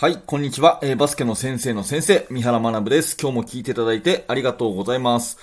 はい、こんにちは。えー、バスケの先生の先生、三原学です。今日も聞いていただいてありがとうございます。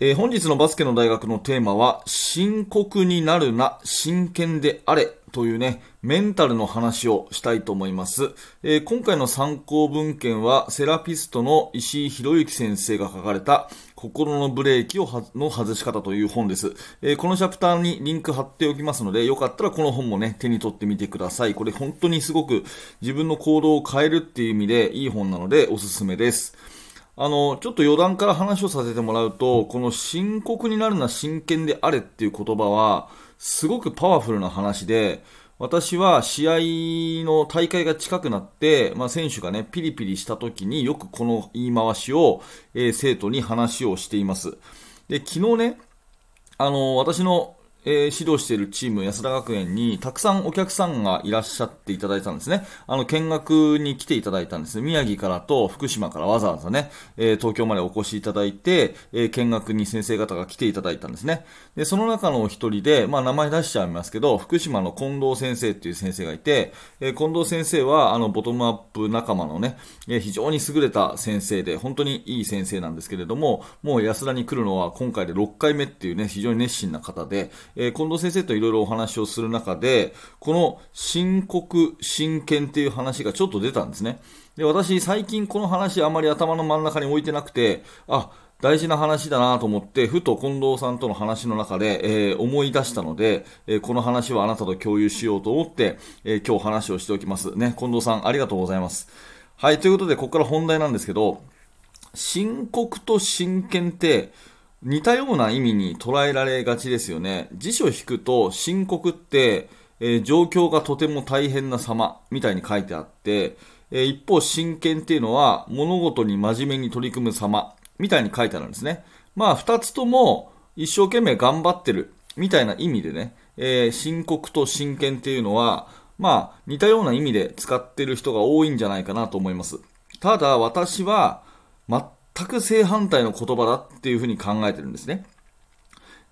えー、本日のバスケの大学のテーマは、深刻になるな、真剣であれというね、メンタルの話をしたいと思います。えー、今回の参考文献は、セラピストの石井博之先生が書かれた、心のブレーキをの外し方という本です、えー、このチャプターにリンク貼っておきますので、よかったらこの本もね、手に取ってみてください。これ本当にすごく自分の行動を変えるっていう意味でいい本なのでおすすめです。あの、ちょっと余談から話をさせてもらうと、この深刻になるな真剣であれっていう言葉は、すごくパワフルな話で、私は試合の大会が近くなって、まあ、選手がね、ピリピリした時によくこの言い回しを、えー、生徒に話をしています。で、昨日ね、あの、私のえー、指導しているチーム、安田学園に、たくさんお客さんがいらっしゃっていただいたんですね。あの、見学に来ていただいたんです。宮城からと福島からわざわざね、えー、東京までお越しいただいて、えー、見学に先生方が来ていただいたんですね。で、その中の一人で、まあ、名前出しちゃいますけど、福島の近藤先生っていう先生がいて、え近藤先生は、あの、ボトムアップ仲間のね、え非常に優れた先生で、本当にいい先生なんですけれども、もう安田に来るのは今回で6回目っていうね、非常に熱心な方で、えー、近藤先生といろいろお話をする中で、この深刻、真剣っていう話がちょっと出たんですね。で、私、最近この話あまり頭の真ん中に置いてなくて、あ、大事な話だなと思って、ふと近藤さんとの話の中で、えー、思い出したので、えー、この話はあなたと共有しようと思って、えー、今日話をしておきます。ね、近藤さんありがとうございます。はい、ということで、ここから本題なんですけど、深刻と真剣って、似たような意味に捉えられがちですよね。辞書を引くと深刻って、えー、状況がとても大変な様みたいに書いてあって、えー、一方真剣っていうのは物事に真面目に取り組む様みたいに書いてあるんですね。まあ二つとも一生懸命頑張ってるみたいな意味でね、えー、深刻と真剣っていうのはまあ似たような意味で使ってる人が多いんじゃないかなと思います。ただ私は全全く正反対の言葉だっていうふうに考えてるんですね。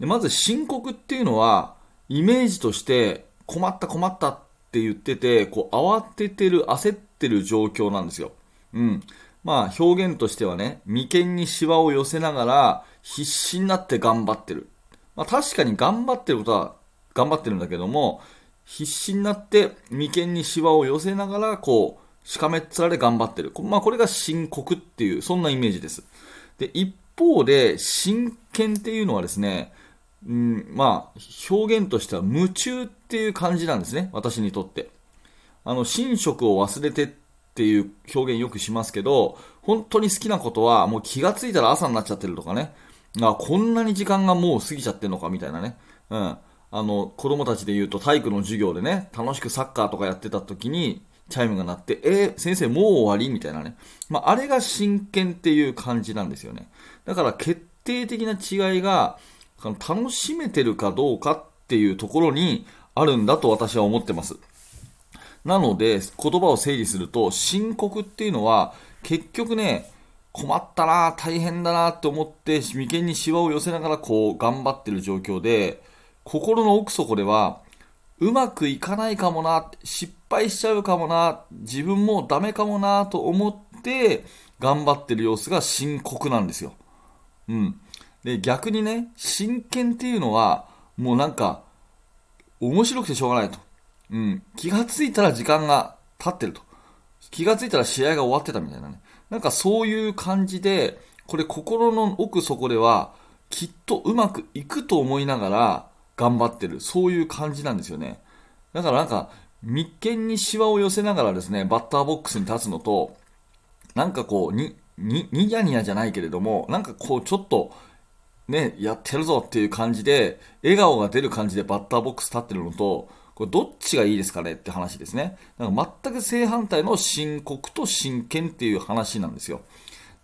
でまず深刻っていうのは、イメージとして困った困ったって言ってて、こう慌ててる、焦ってる状況なんですよ。うん。まあ表現としてはね、眉間にシワを寄せながら必死になって頑張ってる。まあ確かに頑張ってることは頑張ってるんだけども、必死になって眉間にシワを寄せながらこうしかめっ面で頑張ってる。まあ、これが深刻っていう、そんなイメージです。で、一方で、真剣っていうのはですね、うん、まあ、表現としては夢中っていう感じなんですね。私にとって。あの、寝食を忘れてっていう表現よくしますけど、本当に好きなことはもう気がついたら朝になっちゃってるとかね。あ、こんなに時間がもう過ぎちゃってるのかみたいなね。うん。あの、子供たちで言うと体育の授業でね、楽しくサッカーとかやってた時に、チャイムが鳴って、えー、先生もう終わりみたいなね。まあ、あれが真剣っていう感じなんですよね。だから決定的な違いが、楽しめてるかどうかっていうところにあるんだと私は思ってます。なので、言葉を整理すると、深刻っていうのは、結局ね、困ったな、大変だなって思って、眉間にシワを寄せながらこう頑張ってる状況で、心の奥底では、うまくいかないかもな、失敗しちゃうかもな、自分もダメかもなと思って頑張ってる様子が深刻なんですよ。うん。で、逆にね、真剣っていうのは、もうなんか、面白くてしょうがないと。うん。気がついたら時間が経ってると。気がついたら試合が終わってたみたいなね。なんかそういう感じで、これ心の奥底では、きっとうまくいくと思いながら、頑張ってる。そういう感じなんですよね。だからなんか、眉間にシワを寄せながらですね、バッターボックスに立つのと、なんかこう、に、に、にやにやじゃないけれども、なんかこう、ちょっと、ね、やってるぞっていう感じで、笑顔が出る感じでバッターボックス立ってるのと、これどっちがいいですかねって話ですね。だか全く正反対の深刻と真剣っていう話なんですよ。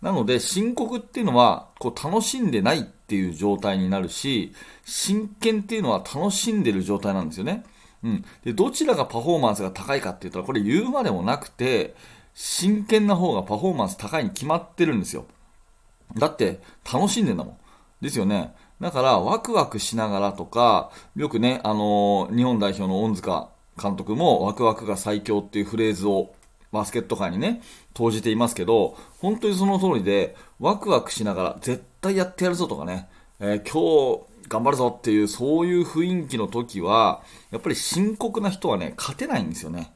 なので、深刻っていうのは、こう楽しんでないっていう状態になるし、真剣っていうのは楽しんでる状態なんですよね。うん。で、どちらがパフォーマンスが高いかって言ったら、これ言うまでもなくて、真剣な方がパフォーマンス高いに決まってるんですよ。だって、楽しんでんだもん。ですよね。だから、ワクワクしながらとか、よくね、あのー、日本代表の恩塚監督も、ワクワクが最強っていうフレーズをバスケット界にね、投じていますけど、本当にその通りで、ワクワクしながら絶対やってやるぞとかね、えー、今日頑張るぞっていう、そういう雰囲気の時は、やっぱり深刻な人はね、勝てないんですよね。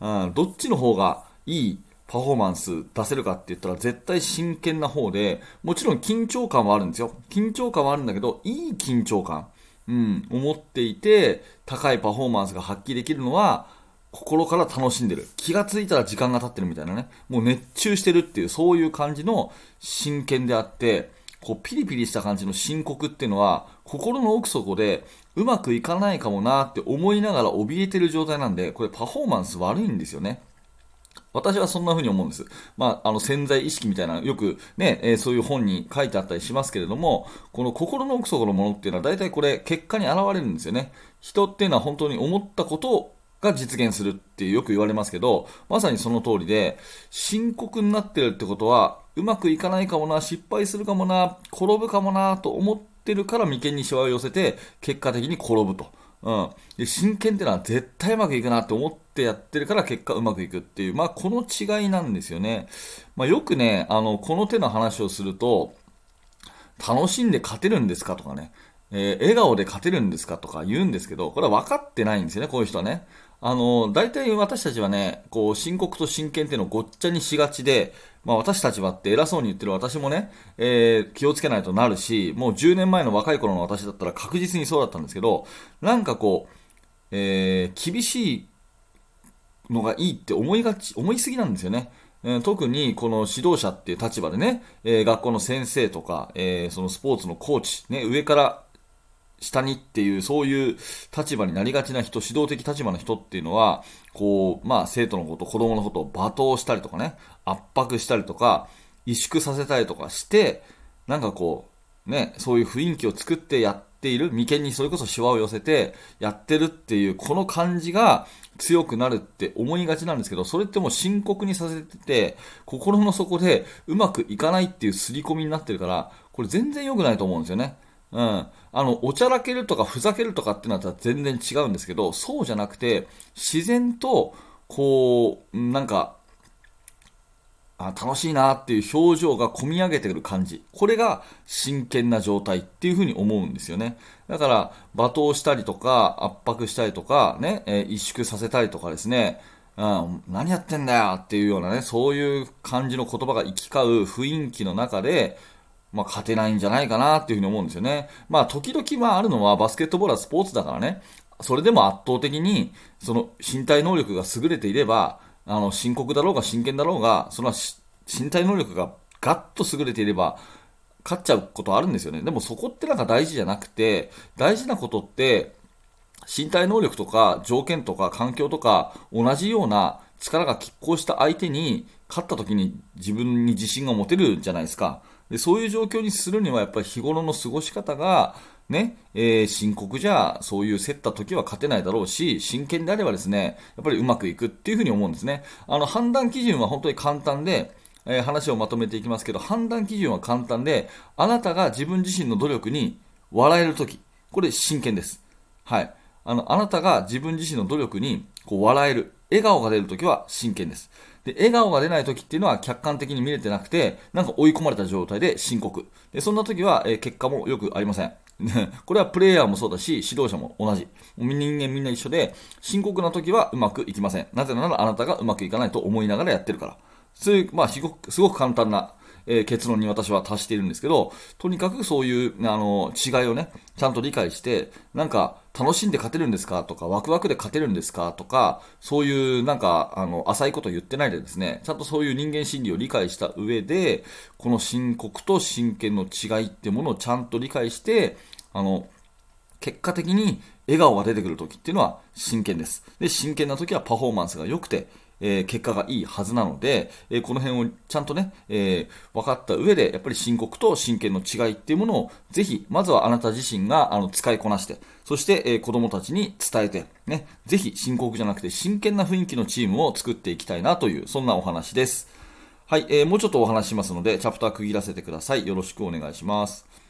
うん、どっちの方がいいパフォーマンス出せるかって言ったら絶対真剣な方で、もちろん緊張感はあるんですよ。緊張感はあるんだけど、いい緊張感。うん、思っていて、高いパフォーマンスが発揮できるのは、心から楽しんでる。気がついたら時間が経ってるみたいなね。もう熱中してるっていう、そういう感じの真剣であって、こうピリピリした感じの深刻っていうのは、心の奥底でうまくいかないかもなって思いながら怯えてる状態なんで、これパフォーマンス悪いんですよね。私はそんな風に思うんです。まあ、あの潜在意識みたいな、よくね、えー、そういう本に書いてあったりしますけれども、この心の奥底のものっていうのは大体これ結果に現れるんですよね。人っていうのは本当に思ったことをが実現するってよく言われますけど、まさにその通りで、深刻になってるってことは、うまくいかないかもな、失敗するかもな、転ぶかもなと思ってるから眉間にしわを寄せて、結果的に転ぶと。うん。で、真剣ってのは絶対うまくいくなって思ってやってるから結果うまくいくっていう、まあこの違いなんですよね。まあよくね、あの、この手の話をすると、楽しんで勝てるんですかとかね、えー、笑顔で勝てるんですかとか言うんですけど、これは分かってないんですよね、こういう人はね。あの、大体私たちはね、こう、深刻と真剣っていうのをごっちゃにしがちで、まあ私たちはって偉そうに言ってる私もね、えー、気をつけないとなるし、もう10年前の若い頃の私だったら確実にそうだったんですけど、なんかこう、えー、厳しいのがいいって思いがち、思いすぎなんですよね。えー、特にこの指導者っていう立場でね、えー、学校の先生とか、えー、そのスポーツのコーチ、ね、上から下にっていう、そういう立場になりがちな人、指導的立場の人っていうのは、こう、まあ、生徒のこと、子供のことを罵倒したりとかね、圧迫したりとか、萎縮させたりとかして、なんかこう、ね、そういう雰囲気を作ってやっている、眉間にそれこそシワを寄せてやってるっていう、この感じが強くなるって思いがちなんですけど、それってもう深刻にさせてて、心の底でうまくいかないっていう刷り込みになってるから、これ全然良くないと思うんですよね。うん。あの、おちゃらけるとかふざけるとかってなったら全然違うんですけど、そうじゃなくて、自然と、こう、なんか、あ楽しいなっていう表情が込み上げてくる感じ。これが真剣な状態っていうふうに思うんですよね。だから、罵倒したりとか、圧迫したりとか、ね、え、萎縮させたりとかですね、うん、何やってんだよっていうようなね、そういう感じの言葉が行き交う雰囲気の中で、まあ、勝てないんじゃないかなっていうふうに思うんですよね。まあ、時々まああるのはバスケットボールはスポーツだからね、それでも圧倒的に、その身体能力が優れていれば、あの、深刻だろうが真剣だろうが、その身体能力がガッと優れていれば、勝っちゃうことあるんですよね。でもそこってなんか大事じゃなくて、大事なことって、身体能力とか条件とか環境とか同じような力が拮抗した相手に勝った時に自分に自信が持てるじゃないですか。でそういう状況にするにはやっぱり日頃の過ごし方が、ね、えー、深刻じゃ、そういう競った時は勝てないだろうし、真剣であればですね、やっぱりうまくいくっていうふうに思うんですね。あの、判断基準は本当に簡単で、えー、話をまとめていきますけど、判断基準は簡単で、あなたが自分自身の努力に笑えるとき、これ真剣です。はい。あの、あなたが自分自身の努力にこう笑える、笑顔が出るときは真剣です。で、笑顔が出ない時っていうのは客観的に見れてなくて、なんか追い込まれた状態で深刻。で、そんな時は、えー、結果もよくありません。これはプレイヤーもそうだし、指導者も同じ。人間みんな一緒で、深刻な時はうまくいきません。なぜならあなたがうまくいかないと思いながらやってるから。そういう、まあ、すごく、すごく簡単な、えー、結論に私は達しているんですけど、とにかくそういう、あの、違いをね、ちゃんと理解して、なんか、楽しんで勝てるんですか？とか、ワクワクで勝てるんですか？とか、そういうなんか、あの、浅いこと言ってないでですね、ちゃんとそういう人間心理を理解した上で、この深刻と真剣の違いってものをちゃんと理解して、あの、結果的に笑顔が出てくるときっていうのは真剣です。で、真剣なときはパフォーマンスが良くて、えー、結果がいいはずなので、えー、この辺をちゃんとね、えー、分かった上で、やっぱり深刻と真剣の違いっていうものを、ぜひ、まずはあなた自身があの使いこなして、そして、えー、子供たちに伝えて、ね、ぜひ深刻じゃなくて真剣な雰囲気のチームを作っていきたいなという、そんなお話です。はい、えー、もうちょっとお話しますので、チャプター区切らせてください。よろしくお願いします。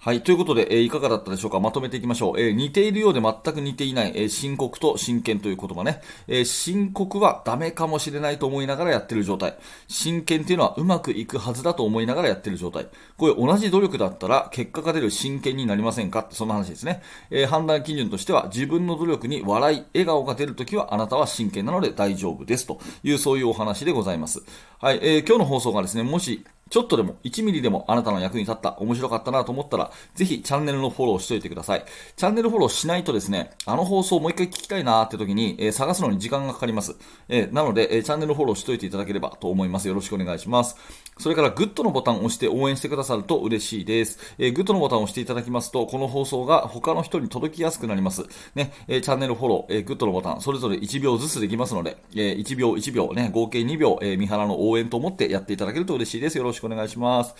はい。ということで、えー、いかがだったでしょうか？まとめていきましょう。えー、似ているようで全く似ていない、えー、深刻と真剣という言葉ね。え深刻はダメかもしれないと思いながらやってる状態。真剣っていうのはうまくいくはずだと思いながらやってる状態。これ同じ努力だったら結果が出る真剣になりませんか？ってそんな話ですね。え判断基準としては自分の努力に笑い、笑顔が出るときはあなたは真剣なので大丈夫ですというそういうお話でございます。はい。え今日の放送がですね、もしちょっとでも、1ミリでもあなたの役に立った、面白かったなと思ったら、ぜひチャンネルのフォローしといてください。チャンネルフォローしないとですね、あの放送もう一回聞きたいなーって時に、えー、探すのに時間がかかります。えー、なので、えー、チャンネルフォローしといていただければと思います。よろしくお願いします。それから、グッドのボタンを押して応援してくださると嬉しいです。えグッドのボタンを押していただきますと、この放送が他の人に届きやすくなります。ね、えチャンネルフォロー、えグッドのボタン、それぞれ1秒ずつできますので、え1秒1秒ね、合計2秒、え三原の応援と思ってやっていただけると嬉しいです。よろしくお願いします。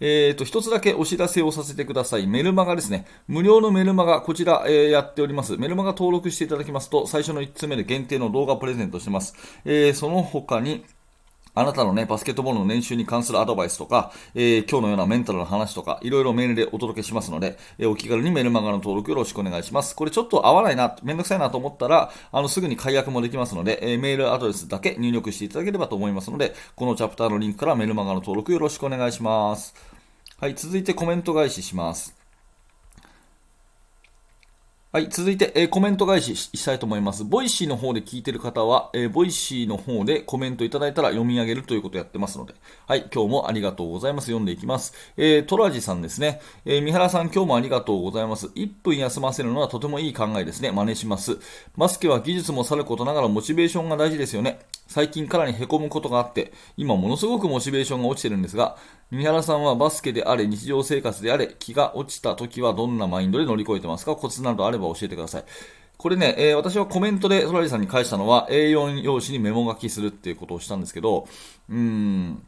えっ、と、一つだけお知らせをさせてください。メルマガですね。無料のメルマガ、こちら、えー、やっております。メルマガ登録していただきますと、最初の1つ目で限定の動画プレゼントしてます。えー、その他に、あなたのね、バスケットボールの練習に関するアドバイスとか、えー、今日のようなメンタルの話とか、いろいろメールでお届けしますので、えー、お気軽にメルマガの登録よろしくお願いします。これちょっと合わないな、めんどくさいなと思ったら、あの、すぐに解約もできますので、えー、メールアドレスだけ入力していただければと思いますので、このチャプターのリンクからメルマガの登録よろしくお願いします。はい、続いてコメント返しします。はい、続いて、えー、コメント返ししたいと思います。ボイシーの方で聞いてる方は、えー、ボイシーの方でコメントいただいたら読み上げるということをやってますので、はい、今日もありがとうございます。読んでいきます。えー、トラジさんですね。えー、三原さん、今日もありがとうございます。1分休ませるのはとてもいい考えですね。真似します。バスケは技術もさることながらモチベーションが大事ですよね。最近かなり凹むことがあって、今ものすごくモチベーションが落ちてるんですが、三原さんはバスケであれ、日常生活であれ、気が落ちた時はどんなマインドで乗り越えてますか？コツなどあれば教えてください。これね、えー、私はコメントでソラリさんに返したのは A4 用紙にメモ書きするっていうことをしたんですけど、うーん、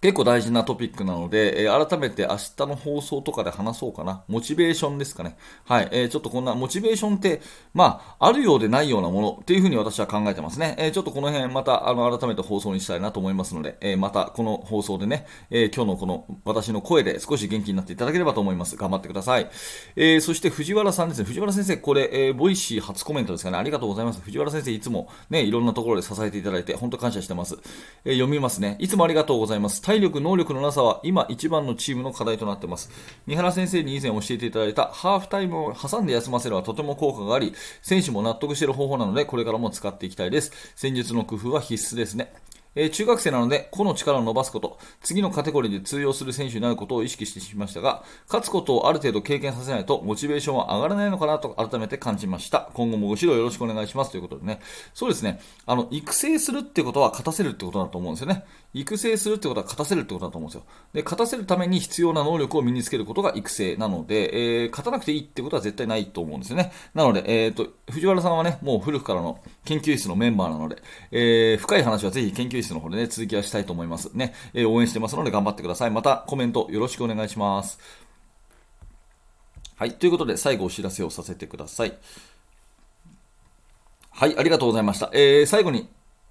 結構大事なトピックなので、えー、改めて明日の放送とかで話そうかな。モチベーションですかね。はい。えー、ちょっとこんな、モチベーションって、まあ、あるようでないようなものっていうふうに私は考えてますね。えー、ちょっとこの辺また、あの、改めて放送にしたいなと思いますので、えまたこの放送でね、え今日のこの私の声で少し元気になっていただければと思います。頑張ってください。えそして藤原さんですね。藤原先生、これ、えボイシー初コメントですかね。ありがとうございます。藤原先生、いつもね、いろんなところで支えていただいて、本当感謝してます。え読みますね。いつもありがとうございます。体力、能力のなさは今一番のチームの課題となっています。三原先生に以前教えていただいたハーフタイムを挟んで休ませるはとても効果があり、選手も納得している方法なので、これからも使っていきたいです。戦術の工夫は必須ですね。え、中学生なので個の力を伸ばすこと、次のカテゴリーで通用する選手になることを意識してきましたが、勝つことをある程度経験させないとモチベーションは上がらないのかなと改めて感じました。今後もご指導よろしくお願いしますということでね。そうですね。あの、育成するってことは勝たせるってことだと思うんですよね。育成するってことは勝たせるってことだと思うんですよ。で、勝たせるために必要な能力を身につけることが育成なので、えー、勝たなくていいってことは絶対ないと思うんですよね。なので、えっ、ー、と、藤原さんはね、もう古くからの研究室のメンバーなので、えー、深い話はぜひ研究室の方でね、続きはしたいと思います。ね、えー、応援してますので頑張ってください。またコメントよろしくお願いします。はい、ということで最後お知らせをさせてください。はい、ありがとうございました。えー、最後に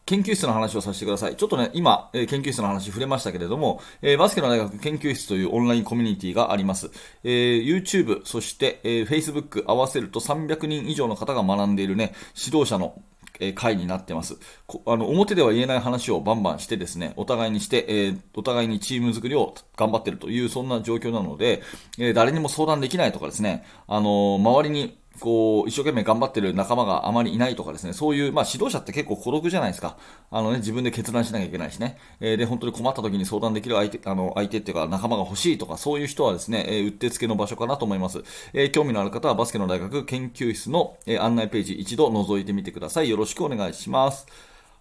研究室の話をさせてください。ちょっとね、今、えー、研究室の話触れましたけれども、えー、バスケの大学研究室というオンラインコミュニティがあります。えー、YouTube、そして、え Facebook 合わせると300人以上の方が学んでいるね、指導者のえ会になってます。あの、表では言えない話をバンバンしてですね、お互いにして、えー、お互いにチーム作りを頑張ってるという、そんな状況なので、えー、誰にも相談できないとかですね、あの周りにこう、一生懸命頑張ってる仲間があまりいないとかですね、そういう、まあ指導者って結構孤独じゃないですか。あのね、自分で決断しなきゃいけないしね。えー、で、本当に困った時に相談できる相手、あの、相手っていうか仲間が欲しいとか、そういう人はですね、えー、うってつけの場所かなと思います。えー、興味のある方はバスケの大学研究室の、え、案内ページ一度覗いてみてください。よろしくお願いします。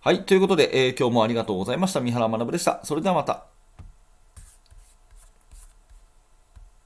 はい、ということで、え、今日もありがとうございました。三原学でした。それではまた。